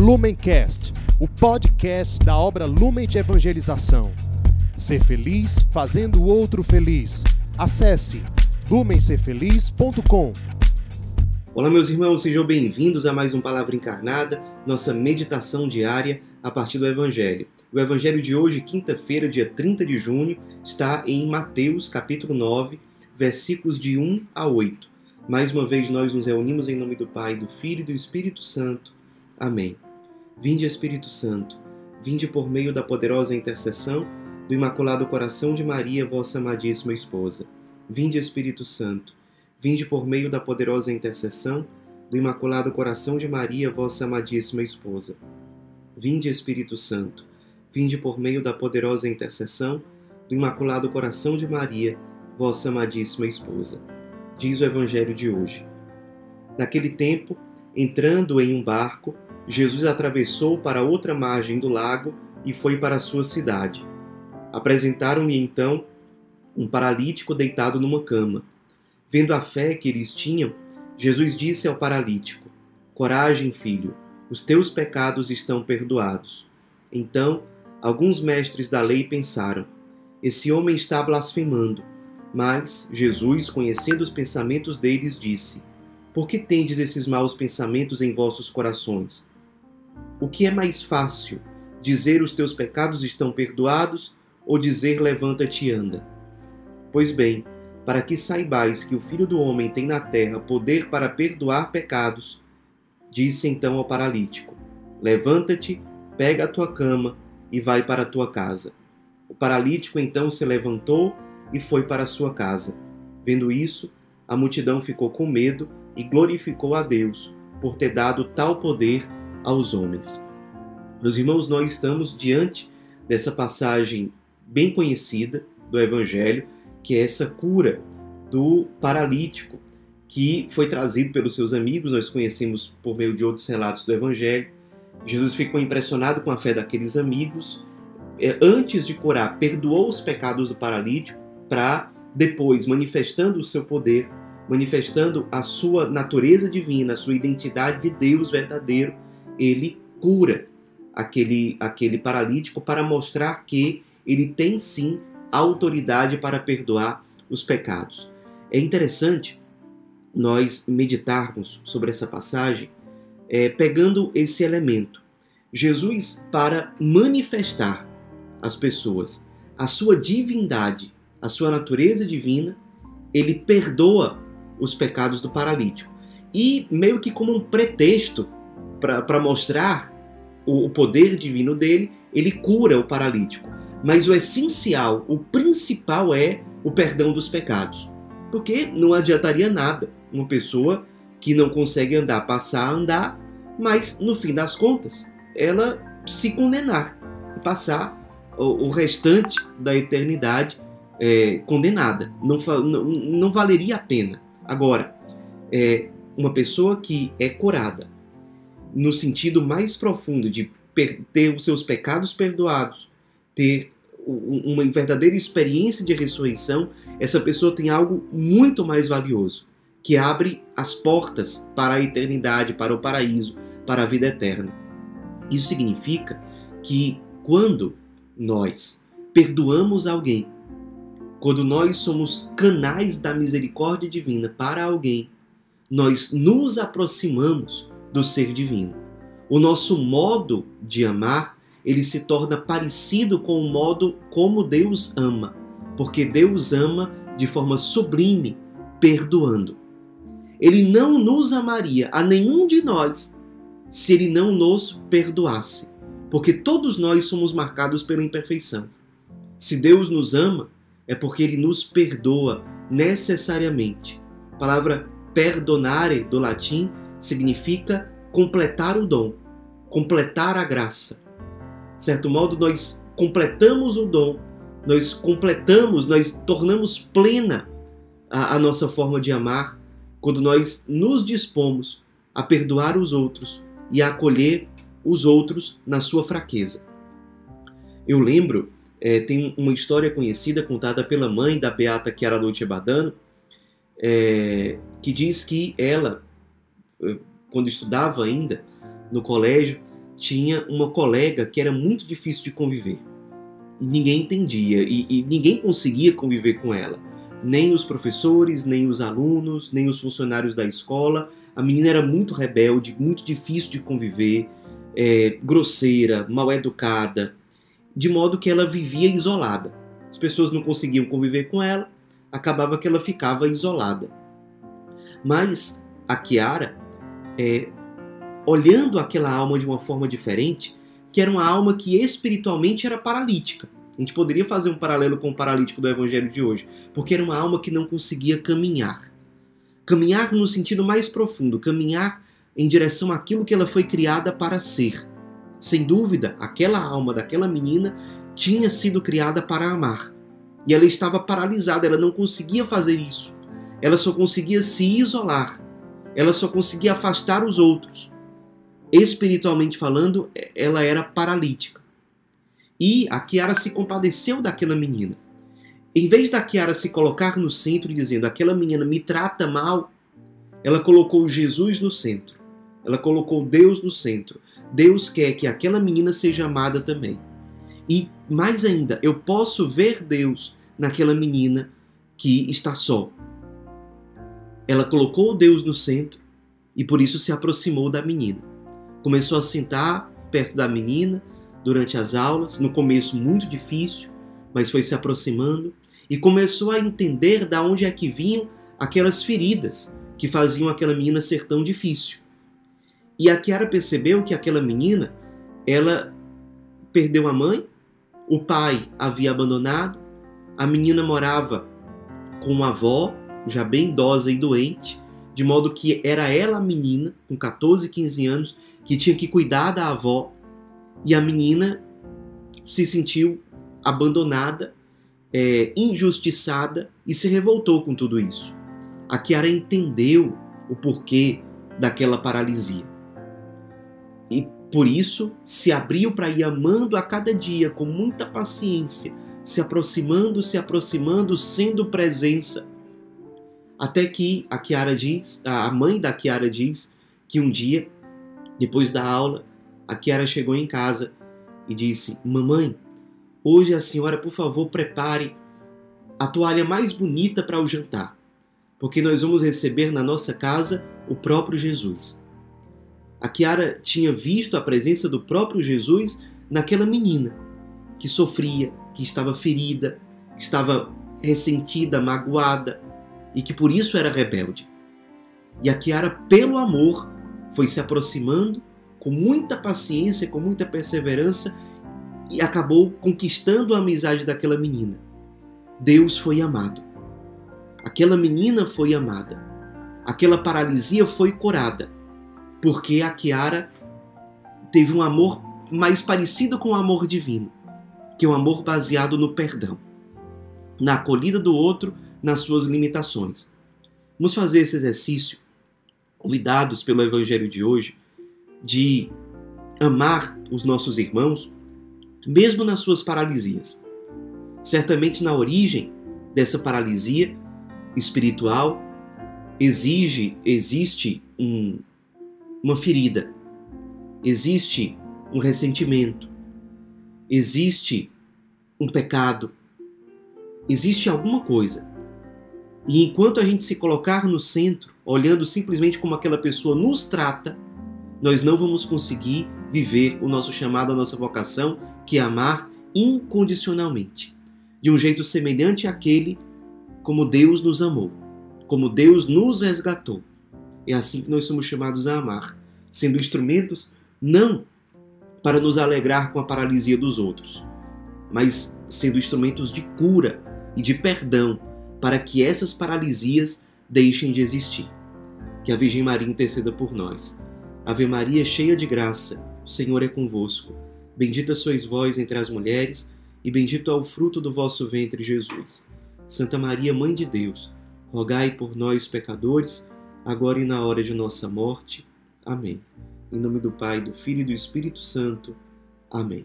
Lumencast, o podcast da obra Lumen de Evangelização. Ser feliz fazendo o outro feliz. Acesse lumencerfeliz.com. Olá, meus irmãos, sejam bem-vindos a mais um Palavra Encarnada, nossa meditação diária a partir do Evangelho. O Evangelho de hoje, quinta-feira, dia 30 de junho, está em Mateus, capítulo 9, versículos de 1 a 8. Mais uma vez nós nos reunimos em nome do Pai, do Filho e do Espírito Santo. Amém. Vinde, Espírito Santo, vinde por meio da poderosa intercessão do Imaculado Coração de Maria, vossa amadíssima esposa. Vinde, Espírito Santo, vinde por meio da poderosa intercessão do Imaculado Coração de Maria, vossa amadíssima esposa. Vinde, Espírito Santo, vinde por meio da poderosa intercessão do Imaculado Coração de Maria, vossa amadíssima esposa. Diz o Evangelho de hoje. Naquele tempo, entrando em um barco, Jesus atravessou para outra margem do lago e foi para a sua cidade. Apresentaram-lhe então um paralítico deitado numa cama. Vendo a fé que eles tinham, Jesus disse ao paralítico: Coragem, filho, os teus pecados estão perdoados. Então, alguns mestres da lei pensaram: Esse homem está blasfemando. Mas Jesus, conhecendo os pensamentos deles, disse: Por que tendes esses maus pensamentos em vossos corações? O que é mais fácil, dizer os teus pecados estão perdoados ou dizer levanta-te e anda? Pois bem, para que saibais que o Filho do Homem tem na terra poder para perdoar pecados, disse então ao paralítico: Levanta-te, pega a tua cama e vai para a tua casa. O paralítico então se levantou e foi para a sua casa. Vendo isso, a multidão ficou com medo e glorificou a Deus por ter dado tal poder aos homens. Meus irmãos, nós estamos diante dessa passagem bem conhecida do Evangelho, que é essa cura do paralítico, que foi trazido pelos seus amigos, nós conhecemos por meio de outros relatos do Evangelho. Jesus ficou impressionado com a fé daqueles amigos. É, antes de curar, perdoou os pecados do paralítico, para depois, manifestando o seu poder, manifestando a sua natureza divina, a sua identidade de Deus verdadeiro, ele cura aquele, aquele paralítico para mostrar que ele tem sim autoridade para perdoar os pecados. É interessante nós meditarmos sobre essa passagem é, pegando esse elemento. Jesus, para manifestar às pessoas a sua divindade, a sua natureza divina, ele perdoa os pecados do paralítico. E meio que como um pretexto para mostrar o, o poder divino dele, ele cura o paralítico. Mas o essencial, o principal é o perdão dos pecados. Porque não adiantaria nada uma pessoa que não consegue andar passar a andar, mas no fim das contas ela se condenar e passar o, restante da eternidade é, condenada. Não, não, não, valeria a pena. Agora, é, uma pessoa que é curada no sentido mais profundo de ter os seus pecados perdoados, ter uma verdadeira experiência de ressurreição, essa pessoa tem algo muito mais valioso, que abre as portas para a eternidade, para o paraíso, para a vida eterna. Isso significa que quando nós perdoamos alguém, quando nós somos canais da misericórdia divina para alguém, nós nos aproximamos do ser divino. O nosso modo de amar, ele se torna parecido com o modo como Deus ama, porque Deus ama de forma sublime, perdoando. Ele não nos amaria a nenhum de nós se ele não nos perdoasse, porque todos nós somos marcados pela imperfeição. Se Deus nos ama, é porque ele nos perdoa necessariamente. A palavra perdonare do latim significa completar o dom, completar a graça. De certo modo, nós completamos o dom, nós completamos, nós tornamos plena a, a nossa forma de amar quando nós nos dispomos a perdoar os outros e a acolher os outros na sua fraqueza. Eu lembro, é, tem uma história conhecida contada pela mãe da Beata Chiara Noite Badano, é, que diz que ela, quando estudava ainda no colégio, tinha uma colega que era muito difícil de conviver. E ninguém entendia, e, e ninguém conseguia conviver com ela. Nem os professores, nem os alunos, nem os funcionários da escola. A menina era muito rebelde, muito difícil de conviver, é, grosseira, mal educada, de modo que ela vivia isolada. As pessoas não conseguiam conviver com ela, acabava que ela ficava isolada. Mas a Kiara, é, olhando aquela alma de uma forma diferente, que era uma alma que espiritualmente era paralítica. A gente poderia fazer um paralelo com o paralítico do evangelho de hoje, porque era uma alma que não conseguia caminhar. Caminhar no sentido mais profundo, caminhar em direção àquilo que ela foi criada para ser. Sem dúvida, aquela alma daquela menina tinha sido criada para amar. E ela estava paralisada, ela não conseguia fazer isso. Ela só conseguia se isolar. Ela só conseguia afastar os outros espiritualmente falando, ela era paralítica. E a Kiara se compadeceu daquela menina. Em vez da Kiara se colocar no centro dizendo aquela menina me trata mal, ela colocou Jesus no centro. Ela colocou Deus no centro. Deus quer que aquela menina seja amada também. E mais ainda, eu posso ver Deus naquela menina que está só. Ela colocou Deus no centro e por isso se aproximou da menina. Começou a sentar perto da menina durante as aulas, no começo muito difícil, mas foi se aproximando e começou a entender da onde é que vinham aquelas feridas que faziam aquela menina ser tão difícil. E a Kiara percebeu que aquela menina, ela perdeu a mãe, o pai havia abandonado, a menina morava com uma avó, já bem idosa e doente, de modo que era ela a menina, com 14, 15 anos, que tinha que cuidar da avó e a menina se sentiu abandonada, é, injustiçada e se revoltou com tudo isso. A Kiara entendeu o porquê daquela paralisia. E por isso se abriu para ir amando a cada dia com muita paciência, se aproximando, se aproximando, sendo presença. Até que a Kiara diz, a mãe da Kiara diz que um dia depois da aula, a Kiara chegou em casa e disse: Mamãe, hoje a senhora, por favor, prepare a toalha mais bonita para o jantar, porque nós vamos receber na nossa casa o próprio Jesus. A Kiara tinha visto a presença do próprio Jesus naquela menina que sofria, que estava ferida, que estava ressentida, magoada e que por isso era rebelde. E a Kiara, pelo amor, foi se aproximando com muita paciência, com muita perseverança e acabou conquistando a amizade daquela menina. Deus foi amado. Aquela menina foi amada. Aquela paralisia foi curada, porque a Kiara teve um amor mais parecido com o amor divino, que é um amor baseado no perdão, na acolhida do outro, nas suas limitações. Vamos fazer esse exercício convidados pelo Evangelho de hoje de amar os nossos irmãos, mesmo nas suas paralisias. Certamente na origem dessa paralisia espiritual exige, existe um, uma ferida, existe um ressentimento, existe um pecado, existe alguma coisa. E enquanto a gente se colocar no centro olhando simplesmente como aquela pessoa nos trata, nós não vamos conseguir viver o nosso chamado, a nossa vocação, que é amar incondicionalmente, de um jeito semelhante àquele como Deus nos amou, como Deus nos resgatou. É assim que nós somos chamados a amar, sendo instrumentos não para nos alegrar com a paralisia dos outros, mas sendo instrumentos de cura e de perdão para que essas paralisias deixem de existir que a Virgem Maria interceda por nós. Ave Maria, cheia de graça, o Senhor é convosco. Bendita sois vós entre as mulheres, e bendito é o fruto do vosso ventre, Jesus. Santa Maria, Mãe de Deus, rogai por nós, pecadores, agora e na hora de nossa morte. Amém. Em nome do Pai, do Filho e do Espírito Santo. Amém.